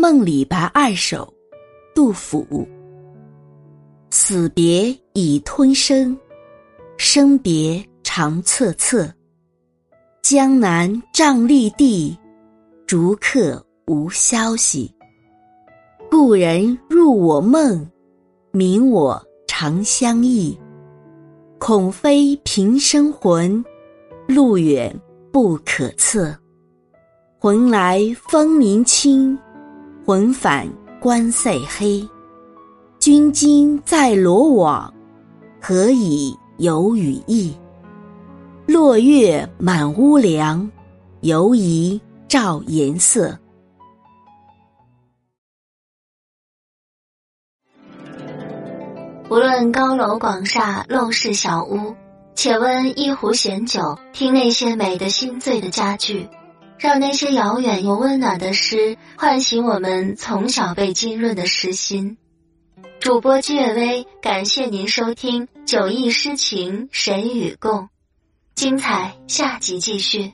梦李白二首》，杜甫。死别已吞声，生别长恻恻。江南瘴疠地，逐客无消息。故人入我梦，明我长相忆。恐非平生魂，路远不可测。魂来风鸣轻。魂返关塞黑，君今在罗网，何以有羽翼？落月满屋梁，犹疑照颜色。无论高楼广厦、陋室小屋，且温一壶闲酒，听那些美的心醉的佳句。让那些遥远又温暖的诗唤醒我们从小被浸润的诗心。主播季月薇，感谢您收听《酒意诗情神与共》，精彩下集继续。